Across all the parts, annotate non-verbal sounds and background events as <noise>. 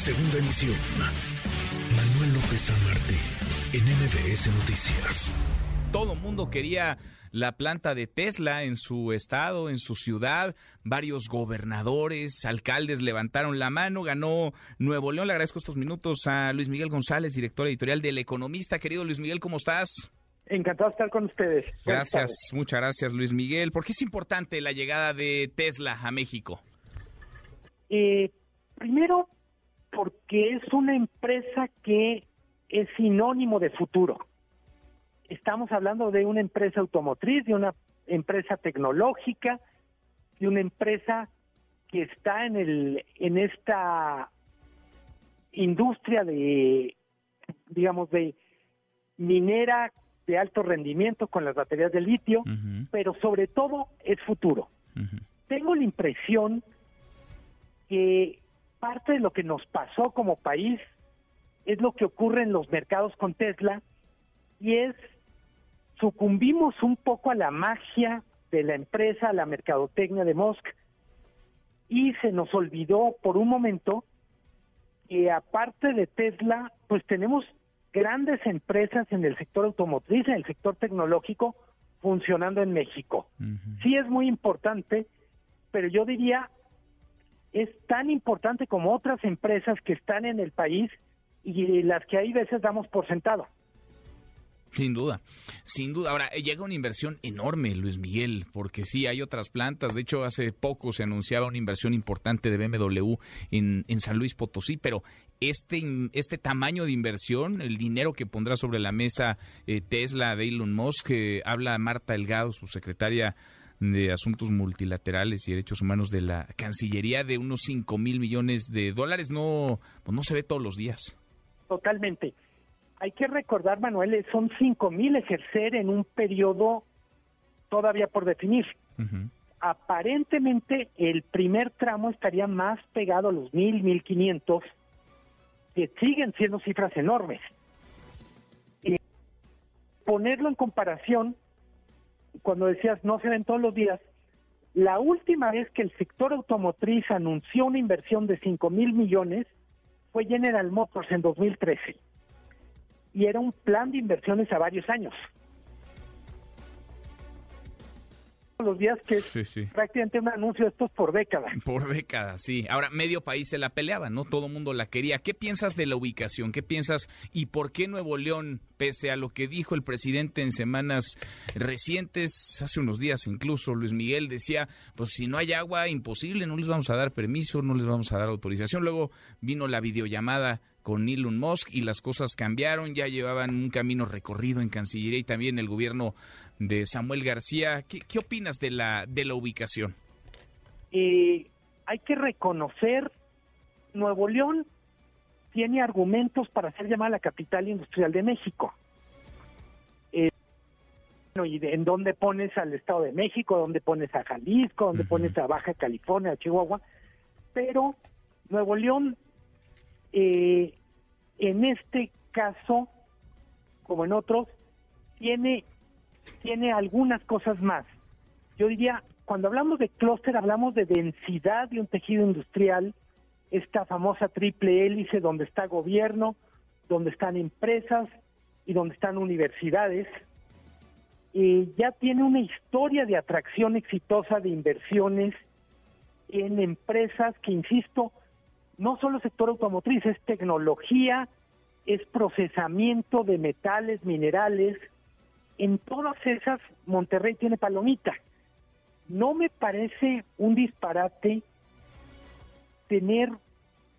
Segunda emisión. Manuel López San Martín, en MBS Noticias. Todo mundo quería la planta de Tesla en su estado, en su ciudad. Varios gobernadores, alcaldes levantaron la mano. Ganó Nuevo León. Le agradezco estos minutos a Luis Miguel González, director editorial del Economista. Querido Luis Miguel, ¿cómo estás? Encantado de estar con ustedes. Gracias, muchas gracias Luis Miguel. ¿Por qué es importante la llegada de Tesla a México? Eh, primero, porque es una empresa que es sinónimo de futuro. Estamos hablando de una empresa automotriz, de una empresa tecnológica, de una empresa que está en el en esta industria de digamos de minera de alto rendimiento con las baterías de litio, pero sobre todo es futuro. Tengo la impresión que parte de lo que nos pasó como país es lo que ocurre en los mercados con Tesla y es sucumbimos un poco a la magia de la empresa, a la mercadotecnia de Musk y se nos olvidó por un momento que aparte de Tesla, pues tenemos grandes empresas en el sector automotriz, en el sector tecnológico, funcionando en México. Sí es muy importante, pero yo diría es tan importante como otras empresas que están en el país y las que hay veces damos por sentado. Sin duda, sin duda. Ahora, eh, llega una inversión enorme, Luis Miguel, porque sí, hay otras plantas. De hecho, hace poco se anunciaba una inversión importante de BMW en, San Luis Potosí, pero este, este tamaño de inversión, el dinero que pondrá sobre la mesa eh, Tesla de Elon Musk, eh, habla Marta Elgado, su secretaria de Asuntos Multilaterales y Derechos Humanos de la Cancillería, de unos 5 mil millones de dólares. No, pues no se ve todos los días. Totalmente. Hay que recordar, Manuel, son 5 mil ejercer en un periodo todavía por definir. Aparentemente el primer tramo estaría más pegado a los mil, mil quinientos, que siguen siendo cifras enormes. Y ponerlo en comparación, cuando decías no se ven todos los días, la última vez que el sector automotriz anunció una inversión de 5 mil millones fue General Motors en 2013 y era un plan de inversiones a varios años. Los días que es prácticamente un anuncio de estos por décadas. <laughs> Por décadas, sí. Ahora, medio país se la peleaba, ¿no? Todo el mundo la quería. ¿Qué piensas de la ubicación? ¿Qué piensas y por qué Nuevo León, pese a lo que dijo el presidente en semanas recientes, hace unos días incluso, Luis Miguel decía, pues si no hay agua, imposible, no les vamos a dar permiso, no les vamos a dar autorización. Luego vino la videollamada con Elon Musk y las cosas cambiaron, ya llevaban un camino recorrido en Cancillería y también el gobierno de Samuel García. ¿Qué, opinas de la, de la ubicación? Eh, hay que reconocer, Nuevo León tiene argumentos para ser llamada la capital industrial de México. Eh, ¿Y en dónde pones al Estado de México? ¿Dónde pones a Jalisco? ¿Dónde pones a Baja California, a Chihuahua? Pero Nuevo León eh, en este caso, como en otros, tiene, tiene algunas cosas más. Yo diría, cuando hablamos de clúster, hablamos de densidad de un tejido industrial, esta famosa triple hélice donde está gobierno, donde están empresas y donde están universidades. ya tiene una historia de atracción exitosa de inversiones en empresas que, insisto, no solo sector automotriz, es tecnología, es procesamiento de metales, minerales. En todas esas, Monterrey tiene palomita. No me parece un disparate tener,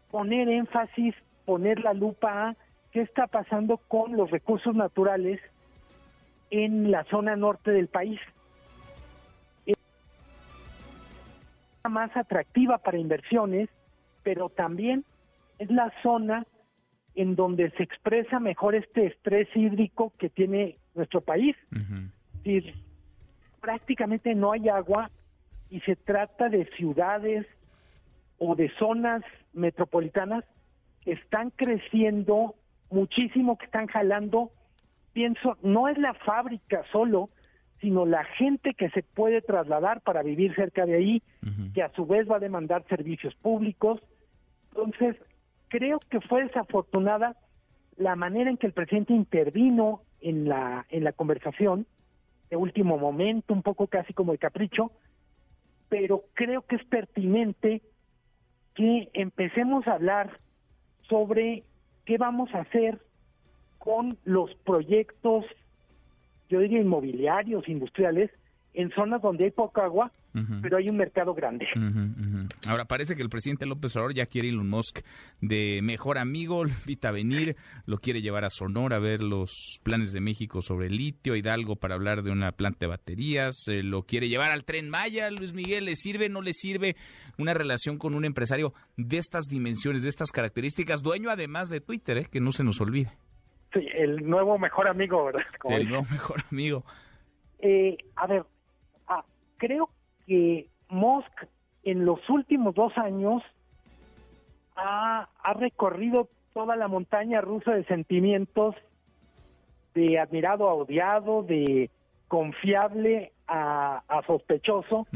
poner énfasis, poner la lupa a qué está pasando con los recursos naturales en la zona norte del país. Es más atractiva para inversiones pero también es la zona en donde se expresa mejor este estrés hídrico que tiene nuestro país. prácticamente no hay agua y se trata de ciudades o de zonas metropolitanas que están creciendo muchísimo, que están jalando, pienso, no es la fábrica solo, sino la gente que se puede trasladar para vivir cerca de ahí, que a su vez va a demandar servicios públicos. Entonces, creo que fue desafortunada la manera en que el presidente intervino en la, en la conversación, de último momento, un poco casi como de capricho, pero creo que es pertinente que empecemos a hablar sobre qué vamos a hacer con los proyectos, yo diría inmobiliarios, industriales, en zonas donde hay poca agua, pero hay un mercado grande. Ahora, parece que el presidente López Obrador ya quiere Elon Musk de mejor amigo, lo invita a venir, lo quiere llevar a Sonora a ver los planes de México sobre el litio, Hidalgo para hablar de una planta de baterías, eh, lo quiere llevar al tren Maya, Luis Miguel, ¿le sirve, no le sirve una relación con un empresario de estas dimensiones, de estas características, dueño además de Twitter, eh, que no se nos olvide? Sí, el nuevo mejor amigo, ¿verdad? el nuevo mejor amigo. Eh, a ver, ah, creo que Musk en los últimos dos años ha, recorrido toda la montaña rusa de sentimientos de admirado a odiado, de confiable a, sospechoso.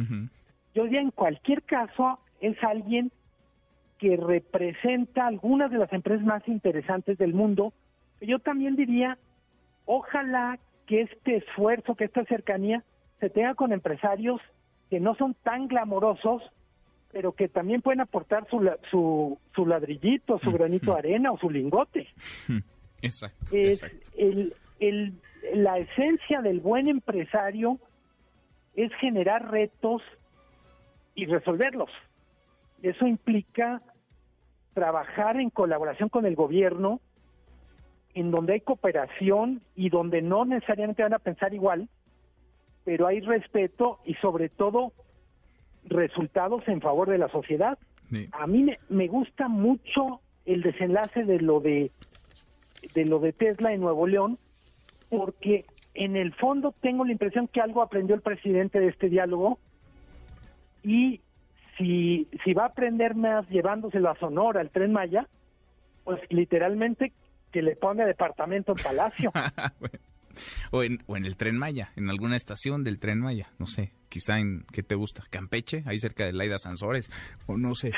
Yo diría en cualquier caso es alguien que representa algunas de las empresas más interesantes del mundo. Yo también diría, ojalá que este esfuerzo, que esta cercanía se tenga con empresarios que no son tan glamorosos, pero que también pueden aportar su, su, su ladrillito, su granito de arena o su lingote. <laughs> Exacto. Es El, el, la esencia del buen empresario es generar retos y resolverlos. Eso implica trabajar en colaboración con el gobierno, en donde hay cooperación y donde no necesariamente van a pensar igual, pero hay respeto y sobre todo resultados en favor de la sociedad. A mí me, gusta mucho el desenlace de lo de de lo de Tesla en Nuevo León, porque en el fondo tengo la impresión que algo aprendió el presidente de este diálogo y si, si va a aprender más llevándoselo a Sonora, al Tren Maya, pues literalmente que le pone departamento en Palacio. <laughs> O en, o en el Tren Maya, en alguna estación del Tren Maya, no sé, quizá en, ¿qué te gusta? Campeche, ahí cerca de Laida Sansores, o no sé,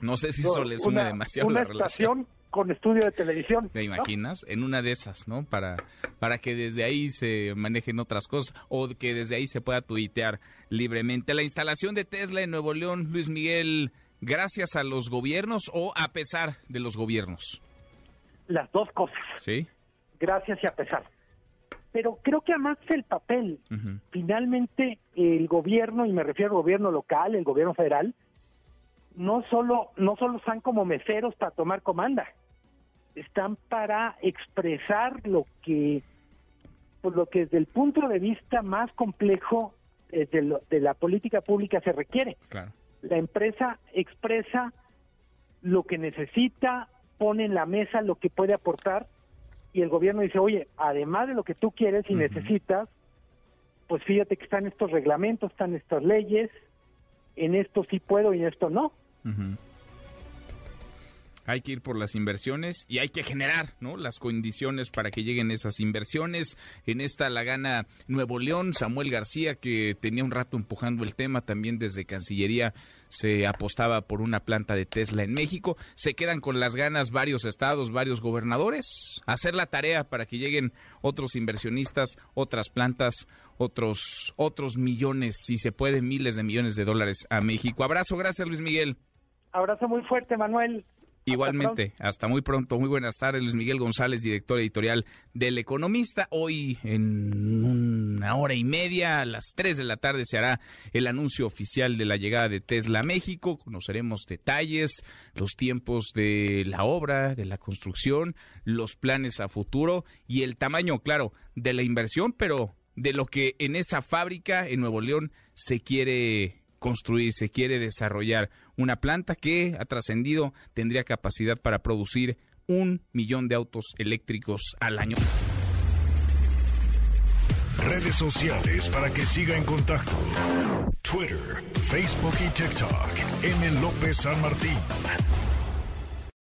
no sé si eso le sume demasiado una la relación. estación con estudio de televisión. ¿Te imaginas? En una de esas, ¿no? Para, para que desde ahí se manejen otras cosas o que desde ahí se pueda tuitear libremente. La instalación de Tesla en Nuevo León, Luis Miguel, gracias a los gobiernos o a pesar de los gobiernos. Las dos cosas. Sí. Gracias y a pesar pero creo que además el papel. Finalmente, el gobierno, y me refiero al gobierno local, el gobierno federal, no solo, no solo están como meseros para tomar comanda, están para expresar lo que, pues lo que desde el punto de vista más complejo eh, de, de la política pública se requiere. La empresa expresa lo que necesita, pone en la mesa lo que puede aportar y el gobierno dice, oye, además de lo que tú quieres y necesitas, pues fíjate que están estos reglamentos, están estas leyes, en esto sí puedo y en esto no hay que ir por las inversiones y hay que generar ¿no? las condiciones para que lleguen esas inversiones. En esta la gana Nuevo León, Samuel García, que tenía un rato empujando el tema, también desde Cancillería se apostaba por una planta de Tesla en México. Se quedan con las ganas varios estados, varios gobernadores, hacer la tarea para que lleguen otros inversionistas, otras plantas, otros, otros millones, si se puede, miles de millones de dólares a México. Abrazo, gracias Luis Miguel. Abrazo muy fuerte, Manuel. Igualmente, hasta, muy pronto. Muy buenas tardes, Luis Miguel González, director editorial del Economista. Hoy en una hora y media, a las 3 de la tarde, se hará el anuncio oficial de la llegada de Tesla a México. Conoceremos detalles, los tiempos de la obra, de la construcción, los planes a futuro y el tamaño, claro, de la inversión, pero de lo que en esa fábrica en Nuevo León se quiere construir, se quiere desarrollar una planta que ha trascendido, tendría capacidad para producir un millón de autos eléctricos al año. Redes sociales para que siga en contacto: Twitter, Facebook y TikTok. M. López San Martín.